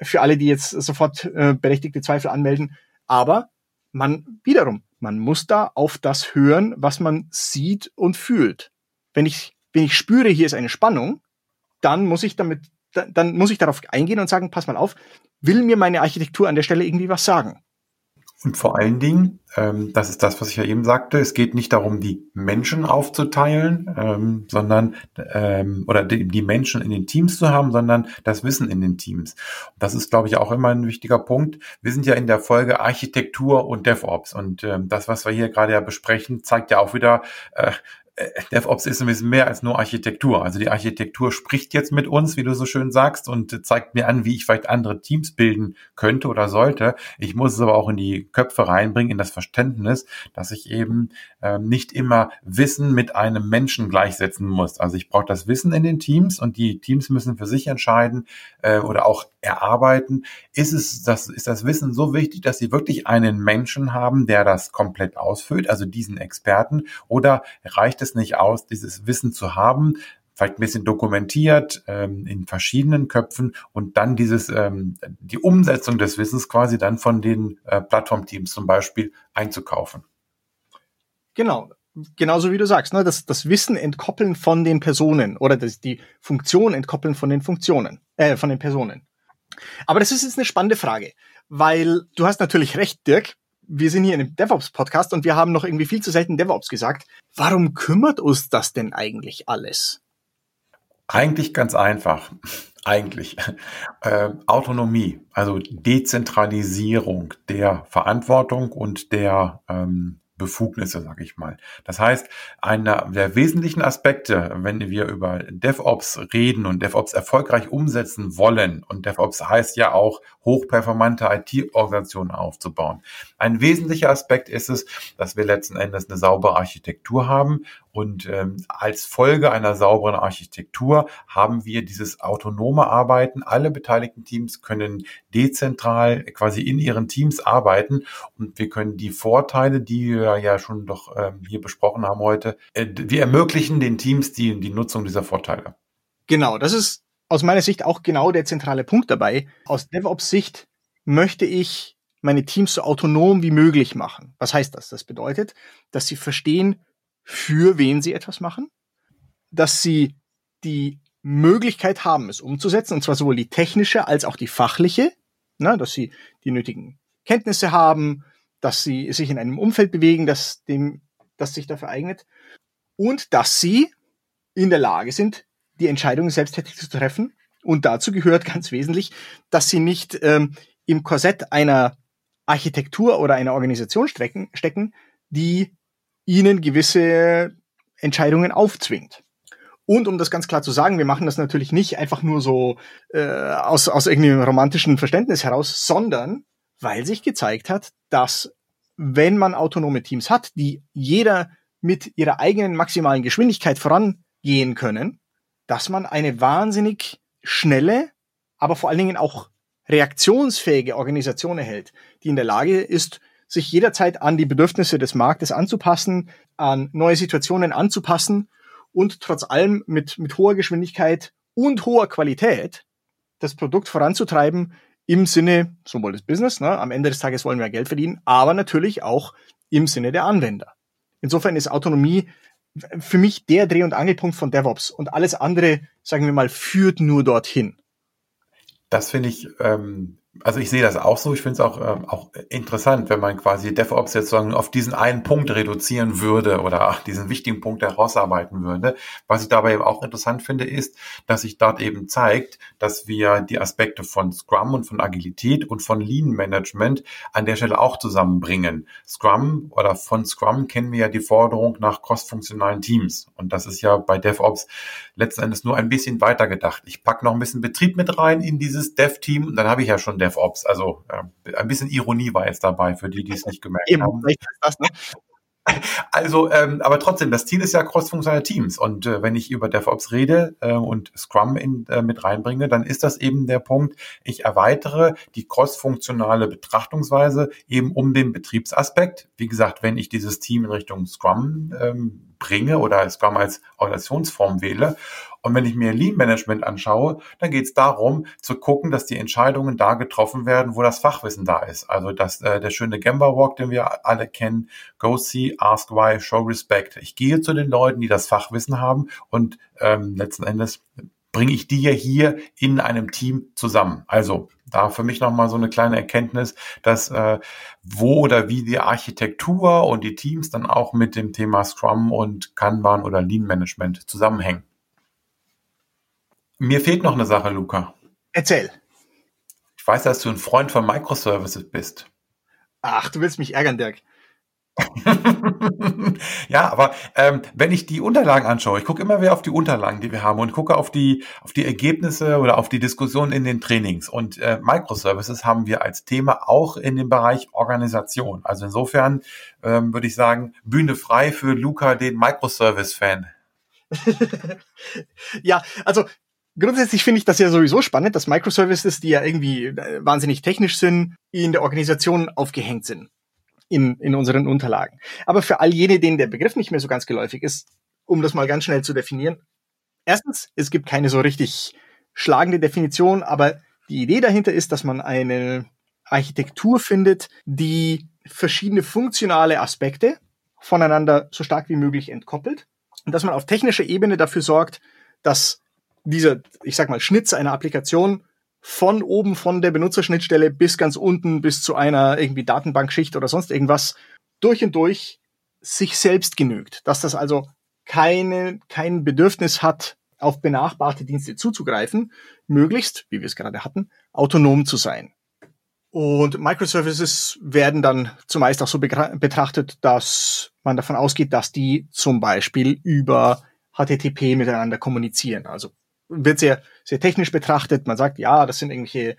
Speaker 2: für alle, die jetzt sofort äh, berechtigte Zweifel anmelden, aber man wiederum, man muss da auf das hören, was man sieht und fühlt. Wenn ich, wenn ich spüre, hier ist eine Spannung, dann muss ich damit, dann muss ich darauf eingehen und sagen, pass mal auf, will mir meine Architektur an der Stelle irgendwie was sagen?
Speaker 3: Und vor allen Dingen, ähm, das ist das, was ich ja eben sagte, es geht nicht darum, die Menschen aufzuteilen, ähm, sondern ähm, oder die, die, Menschen in den Teams zu haben, sondern das Wissen in den Teams. Das ist, glaube ich, auch immer ein wichtiger Punkt. Wir sind ja in der Folge Architektur und DevOps und ähm, das, was wir hier gerade ja besprechen, zeigt ja auch wieder, äh, DevOps ist ein bisschen mehr als nur Architektur. Also die Architektur spricht jetzt mit uns, wie du so schön sagst, und zeigt mir an, wie ich vielleicht andere Teams bilden könnte oder sollte. Ich muss es aber auch in die Köpfe reinbringen, in das Verständnis, dass ich eben äh, nicht immer Wissen mit einem Menschen gleichsetzen muss. Also ich brauche das Wissen in den Teams und die Teams müssen für sich entscheiden äh, oder auch erarbeiten. Ist es das, ist das Wissen so wichtig, dass sie wirklich einen Menschen haben, der das komplett ausfüllt, also diesen Experten, oder reicht es nicht aus, dieses Wissen zu haben, vielleicht ein bisschen dokumentiert ähm, in verschiedenen Köpfen und dann dieses ähm, die Umsetzung des Wissens quasi dann von den äh, Plattformteams zum Beispiel einzukaufen.
Speaker 2: Genau, genauso wie du sagst, ne, das, das Wissen entkoppeln von den Personen oder das, die Funktion entkoppeln von den Funktionen, äh, von den Personen. Aber das ist jetzt eine spannende Frage, weil du hast natürlich recht, Dirk wir sind hier in einem DevOps-Podcast und wir haben noch irgendwie viel zu selten DevOps gesagt. Warum kümmert uns das denn eigentlich alles?
Speaker 3: Eigentlich ganz einfach. [LAUGHS] Eigentlich. [LAUGHS] Äh, Autonomie, also Dezentralisierung der Verantwortung und der ähm, Befugnisse, sage ich mal. Das heißt, einer der wesentlichen Aspekte, wenn wir über DevOps reden und DevOps erfolgreich umsetzen wollen, und DevOps heißt ja auch, hochperformante IT-Organisationen aufzubauen. Ein wesentlicher Aspekt ist es, dass wir letzten Endes eine saubere Architektur haben und ähm, als Folge einer sauberen Architektur haben wir dieses autonome Arbeiten. Alle beteiligten Teams können dezentral quasi in ihren Teams arbeiten und wir können die Vorteile, die wir ja schon doch ähm, hier besprochen haben heute, äh, wir ermöglichen den Teams die, die Nutzung dieser Vorteile.
Speaker 2: Genau, das ist aus meiner Sicht auch genau der zentrale Punkt dabei. Aus DevOps Sicht möchte ich meine Teams so autonom wie möglich machen. Was heißt das? Das bedeutet, dass sie verstehen, für wen sie etwas machen, dass sie die Möglichkeit haben, es umzusetzen, und zwar sowohl die technische als auch die fachliche, ne, dass sie die nötigen Kenntnisse haben, dass sie sich in einem Umfeld bewegen, das dem, das sich dafür eignet, und dass sie in der Lage sind, die Entscheidungen selbsttätig zu treffen. Und dazu gehört ganz wesentlich, dass sie nicht ähm, im Korsett einer Architektur oder einer Organisation stecken, die ihnen gewisse Entscheidungen aufzwingt. Und um das ganz klar zu sagen, wir machen das natürlich nicht einfach nur so äh, aus, aus irgendeinem romantischen Verständnis heraus, sondern weil sich gezeigt hat, dass wenn man autonome Teams hat, die jeder mit ihrer eigenen maximalen Geschwindigkeit vorangehen können, dass man eine wahnsinnig schnelle, aber vor allen Dingen auch reaktionsfähige Organisation erhält, die in der Lage ist, sich jederzeit an die Bedürfnisse des Marktes anzupassen, an neue Situationen anzupassen und trotz allem mit, mit hoher Geschwindigkeit und hoher Qualität das Produkt voranzutreiben im Sinne sowohl des Business, ne, am Ende des Tages wollen wir Geld verdienen, aber natürlich auch im Sinne der Anwender. Insofern ist Autonomie für mich der Dreh- und Angelpunkt von DevOps und alles andere, sagen wir mal, führt nur dorthin.
Speaker 3: Das finde ich ähm, also ich sehe das auch so. Ich finde es auch, ähm, auch interessant, wenn man quasi DevOps jetzt sagen, auf diesen einen Punkt reduzieren würde oder diesen wichtigen Punkt herausarbeiten würde. Was ich dabei eben auch interessant finde, ist, dass sich dort eben zeigt, dass wir die Aspekte von Scrum und von Agilität und von Lean Management an der Stelle auch zusammenbringen. Scrum oder von Scrum kennen wir ja die Forderung nach crossfunktionalen Teams. Und das ist ja bei DevOps letzten Endes nur ein bisschen weiter gedacht. Ich packe noch ein bisschen Betrieb mit rein in dieses Dev-Team und dann habe ich ja schon DevOps. Also äh, ein bisschen Ironie war jetzt dabei für die, die es nicht gemerkt Eben, haben. Das, ne? [LAUGHS] Also, ähm, aber trotzdem, das Ziel ist ja crossfunktionale Teams. Und äh, wenn ich über DevOps rede äh, und Scrum in, äh, mit reinbringe, dann ist das eben der Punkt, ich erweitere die crossfunktionale Betrachtungsweise eben um den Betriebsaspekt. Wie gesagt, wenn ich dieses Team in Richtung Scrum ähm, bringe oder Scrum als Organisationsform wähle und wenn ich mir Lean Management anschaue, dann geht es darum, zu gucken, dass die Entscheidungen da getroffen werden, wo das Fachwissen da ist. Also das, äh, der schöne Gemba Walk, den wir alle kennen, Go See, Ask Why, Show Respect. Ich gehe zu den Leuten, die das Fachwissen haben und ähm, letzten Endes bringe ich die ja hier in einem Team zusammen. Also da für mich nochmal so eine kleine Erkenntnis, dass äh, wo oder wie die Architektur und die Teams dann auch mit dem Thema Scrum und Kanban oder Lean Management zusammenhängen. Mir fehlt noch eine Sache, Luca.
Speaker 2: Erzähl.
Speaker 3: Ich weiß, dass du ein Freund von Microservices bist.
Speaker 2: Ach, du willst mich ärgern, Dirk.
Speaker 3: Ja, aber ähm, wenn ich die Unterlagen anschaue, ich gucke immer wieder auf die Unterlagen, die wir haben und gucke auf die auf die Ergebnisse oder auf die Diskussion in den Trainings. Und äh, Microservices haben wir als Thema auch in dem Bereich Organisation. Also insofern ähm, würde ich sagen, Bühne frei für Luca, den Microservice-Fan. [LAUGHS]
Speaker 2: ja, also Grundsätzlich finde ich das ja sowieso spannend, dass Microservices, die ja irgendwie äh, wahnsinnig technisch sind, in der Organisation aufgehängt sind in, in unseren Unterlagen. Aber für all jene, denen der Begriff nicht mehr so ganz geläufig ist, um das mal ganz schnell zu definieren. Erstens, es gibt keine so richtig schlagende Definition, aber die Idee dahinter ist, dass man eine Architektur findet, die verschiedene funktionale Aspekte voneinander so stark wie möglich entkoppelt und dass man auf technischer Ebene dafür sorgt, dass dieser, ich sag mal, Schnitz einer Applikation von oben von der Benutzerschnittstelle bis ganz unten bis zu einer irgendwie Datenbankschicht oder sonst irgendwas durch und durch sich selbst genügt. Dass das also keine, kein Bedürfnis hat, auf benachbarte Dienste zuzugreifen, möglichst, wie wir es gerade hatten, autonom zu sein. Und Microservices werden dann zumeist auch so betrachtet, dass man davon ausgeht, dass die zum Beispiel über HTTP miteinander kommunizieren. Also wird sehr, sehr technisch betrachtet. Man sagt, ja, das sind irgendwelche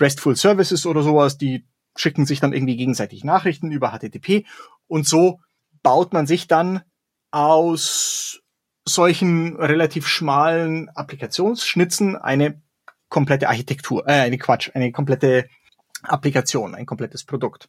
Speaker 2: RESTful Services oder sowas, die schicken sich dann irgendwie gegenseitig Nachrichten über HTTP und so baut man sich dann aus solchen relativ schmalen Applikationsschnitzen eine komplette Architektur, äh, eine Quatsch, eine komplette Applikation, ein komplettes Produkt.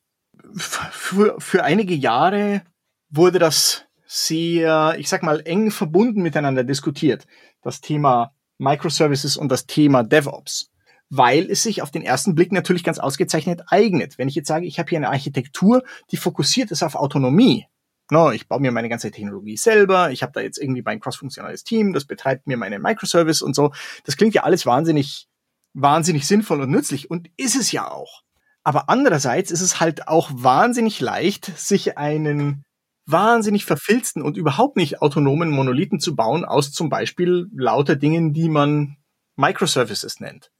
Speaker 2: Für, für einige Jahre wurde das sehr, ich sag mal, eng verbunden miteinander diskutiert. Das Thema Microservices und das Thema DevOps, weil es sich auf den ersten Blick natürlich ganz ausgezeichnet eignet. Wenn ich jetzt sage, ich habe hier eine Architektur, die fokussiert ist auf Autonomie. No, ich baue mir meine ganze Technologie selber, ich habe da jetzt irgendwie mein crossfunktionales Team, das betreibt mir meine Microservice und so. Das klingt ja alles wahnsinnig, wahnsinnig sinnvoll und nützlich und ist es ja auch. Aber andererseits ist es halt auch wahnsinnig leicht, sich einen wahnsinnig verfilzten und überhaupt nicht autonomen Monolithen zu bauen aus zum Beispiel lauter Dingen, die man Microservices nennt.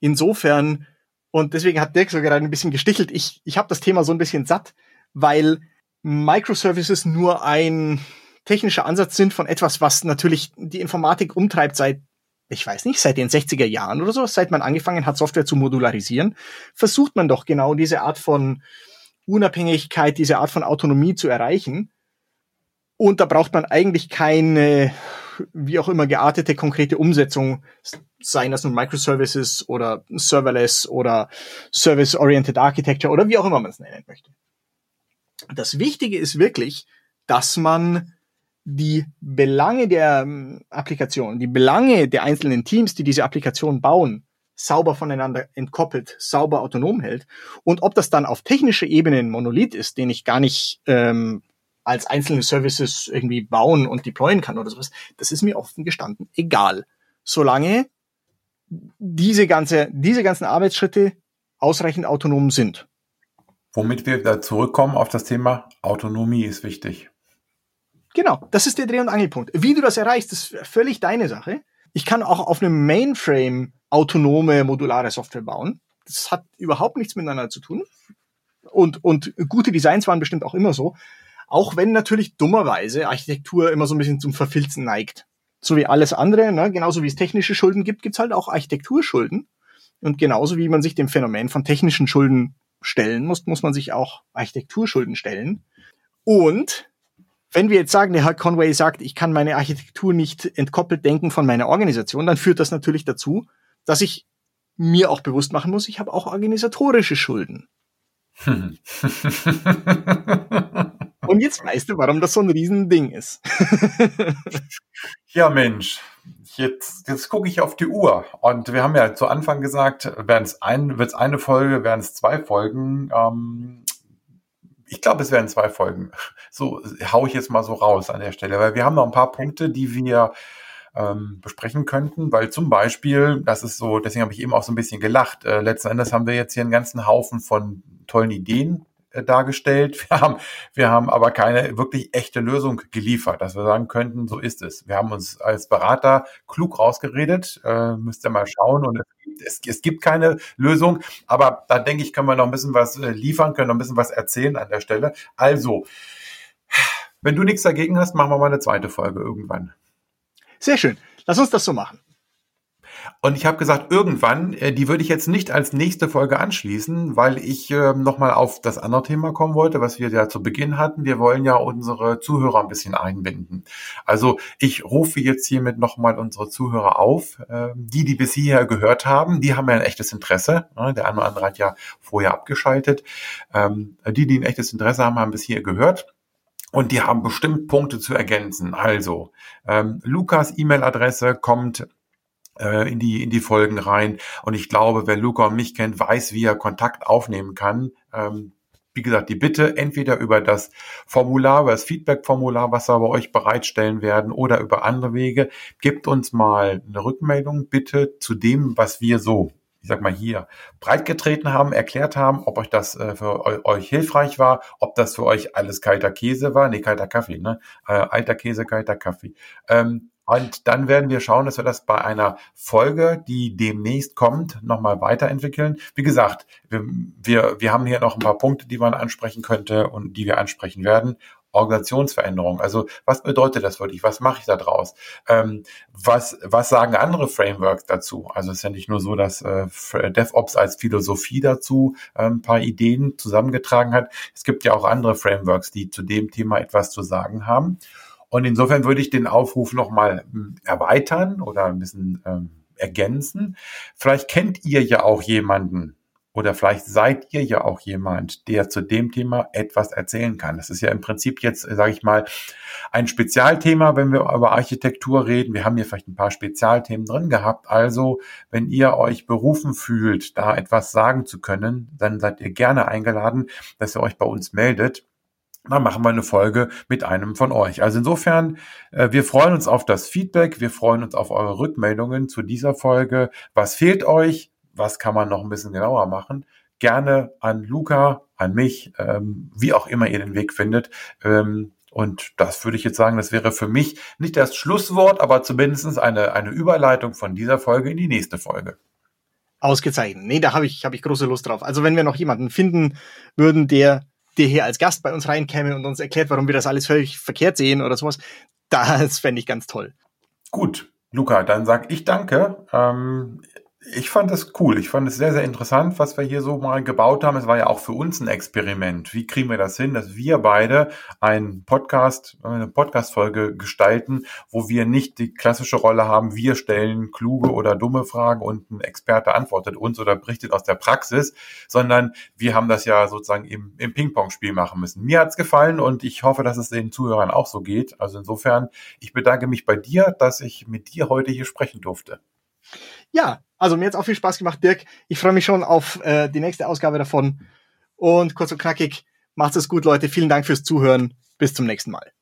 Speaker 2: Insofern, und deswegen hat Dirk so gerade ein bisschen gestichelt, ich, ich habe das Thema so ein bisschen satt, weil Microservices nur ein technischer Ansatz sind von etwas, was natürlich die Informatik umtreibt seit, ich weiß nicht, seit den 60er Jahren oder so, seit man angefangen hat, Software zu modularisieren, versucht man doch genau diese Art von Unabhängigkeit, diese Art von Autonomie zu erreichen. Und da braucht man eigentlich keine, wie auch immer, geartete, konkrete Umsetzung, seien das nun Microservices oder Serverless oder Service-Oriented Architecture oder wie auch immer man es nennen möchte. Das Wichtige ist wirklich, dass man die Belange der ähm, Applikation, die Belange der einzelnen Teams, die diese Applikation bauen, sauber voneinander entkoppelt, sauber autonom hält. Und ob das dann auf technischer Ebene ein Monolith ist, den ich gar nicht ähm, als einzelne Services irgendwie bauen und deployen kann oder sowas, das ist mir offen gestanden egal. Solange diese ganze, diese ganzen Arbeitsschritte ausreichend autonom sind.
Speaker 3: Womit wir da zurückkommen auf das Thema Autonomie ist wichtig.
Speaker 2: Genau, das ist der Dreh- und Angelpunkt. Wie du das erreichst, ist völlig deine Sache. Ich kann auch auf einem Mainframe autonome modulare Software bauen. Das hat überhaupt nichts miteinander zu tun. Und, und gute Designs waren bestimmt auch immer so. Auch wenn natürlich dummerweise Architektur immer so ein bisschen zum Verfilzen neigt. So wie alles andere, ne? genauso wie es technische Schulden gibt, gibt's halt auch Architekturschulden. Und genauso wie man sich dem Phänomen von technischen Schulden stellen muss, muss man sich auch Architekturschulden stellen. Und wenn wir jetzt sagen, der Herr Conway sagt, ich kann meine Architektur nicht entkoppelt denken von meiner Organisation, dann führt das natürlich dazu, dass ich mir auch bewusst machen muss, ich habe auch organisatorische Schulden. [LAUGHS] Und jetzt weißt du, warum das so ein Riesending ist.
Speaker 3: ja, Mensch. Jetzt, jetzt gucke ich auf die Uhr. Und wir haben ja zu Anfang gesagt, werden es ein, wird es eine Folge, werden es zwei Folgen. Ähm, ich glaube, es werden zwei Folgen. So hau ich jetzt mal so raus an der Stelle, weil wir haben noch ein paar Punkte, die wir ähm, besprechen könnten, weil zum Beispiel, das ist so, deswegen habe ich eben auch so ein bisschen gelacht. Äh, letzten Endes haben wir jetzt hier einen ganzen Haufen von tollen Ideen äh, dargestellt. [LAUGHS] Wir haben, wir haben aber keine wirklich echte Lösung geliefert, dass wir sagen könnten, so ist es. Wir haben uns als Berater klug rausgeredet, äh, müsst ihr mal schauen und es, es gibt keine Lösung, aber da denke ich, können wir noch ein bisschen was äh, liefern, können noch ein bisschen was erzählen an der Stelle. Also, wenn du nichts dagegen hast, machen wir mal eine zweite Folge irgendwann.
Speaker 2: Sehr schön. Lass uns das so machen.
Speaker 3: Und ich habe gesagt, irgendwann, äh, die würde ich jetzt nicht als nächste Folge anschließen, weil ich äh, nochmal auf das andere Thema kommen wollte, was wir ja zu Beginn hatten. Wir wollen ja unsere Zuhörer ein bisschen einbinden. Also ich rufe jetzt hiermit nochmal unsere Zuhörer auf. Äh, die, die bis hierher gehört haben, die haben ja ein echtes Interesse. Ne? Der eine oder andere hat ja vorher abgeschaltet. Ähm, die, die ein echtes Interesse haben, haben bis hier gehört. Und die haben bestimmt Punkte zu ergänzen. Also, ähm, Lukas E-Mail-Adresse kommt äh, in die in die Folgen rein. Und ich glaube, wer Luca und mich kennt, weiß, wie er Kontakt aufnehmen kann. Ähm, wie gesagt, die Bitte entweder über das Formular, über das Feedback-Formular, was wir bei euch bereitstellen werden, oder über andere Wege. Gebt uns mal eine Rückmeldung bitte zu dem, was wir so, ich sag mal hier, breitgetreten haben, erklärt haben, ob euch das äh, für euch hilfreich war, ob das für euch alles kalter Käse war, nee, kalter Kaffee, ne? Äh, alter Käse, kalter Kaffee. Ähm, und dann werden wir schauen, dass wir das bei einer Folge, die demnächst kommt, nochmal weiterentwickeln. Wie gesagt, wir, wir, wir haben hier noch ein paar Punkte, die man ansprechen könnte und die wir ansprechen werden. Organisationsveränderung. Also was bedeutet das für dich? Was mache ich da draus? Ähm, was, was sagen andere Frameworks dazu? Also es ist ja nicht nur so, dass äh, DevOps als Philosophie dazu äh, ein paar Ideen zusammengetragen hat. Es gibt ja auch andere Frameworks, die zu dem Thema etwas zu sagen haben. Und insofern würde ich den Aufruf nochmal hm, erweitern oder ein bisschen ähm, ergänzen. Vielleicht kennt ihr ja auch jemanden oder vielleicht seid ihr ja auch jemand, der zu dem Thema etwas erzählen kann. Das ist ja im Prinzip jetzt, sage ich mal, ein Spezialthema, wenn wir über Architektur reden. Wir haben hier vielleicht ein paar Spezialthemen drin gehabt. Also, wenn ihr euch berufen fühlt, da etwas sagen zu können, dann seid ihr gerne eingeladen, dass ihr euch bei uns meldet dann machen wir eine Folge mit einem von euch. Also insofern, äh, wir freuen uns auf das Feedback, wir freuen uns auf eure Rückmeldungen zu dieser Folge. Was fehlt euch? Was kann man noch ein bisschen genauer machen? Gerne an Luca, an mich, ähm, wie auch immer ihr den Weg findet. Ähm, und das würde ich jetzt sagen, das wäre für mich nicht das Schlusswort, aber zumindest eine, eine Überleitung von dieser Folge in die nächste Folge.
Speaker 2: Ausgezeichnet. Nee, da habe ich, hab ich große Lust drauf. Also wenn wir noch jemanden finden würden, der der hier als Gast bei uns reinkäme und uns erklärt, warum wir das alles völlig verkehrt sehen oder sowas, das fände ich ganz toll.
Speaker 3: Gut, Luca, dann sag ich danke. Ähm, ich fand es cool. Ich fand es sehr, sehr interessant, was wir hier so mal gebaut haben. Es war ja auch für uns ein Experiment. Wie kriegen wir das hin, dass wir beide einen Podcast, eine Podcast-Folge gestalten, wo wir nicht die klassische Rolle haben, wir stellen kluge oder dumme Fragen und ein Experte antwortet uns oder berichtet aus der Praxis, sondern wir haben das ja sozusagen im, im Ping-Pong-Spiel machen müssen. Mir hat's gefallen und ich hoffe, dass es den Zuhörern auch so geht. Also insofern, ich bedanke mich bei dir, dass ich mit dir heute hier sprechen durfte.
Speaker 2: Ja, also mir hat's auch viel Spaß gemacht, Dirk. Ich freue mich schon auf äh, die nächste Ausgabe davon. Und kurz und knackig, macht's es gut, Leute. Vielen Dank fürs Zuhören. Bis zum nächsten Mal.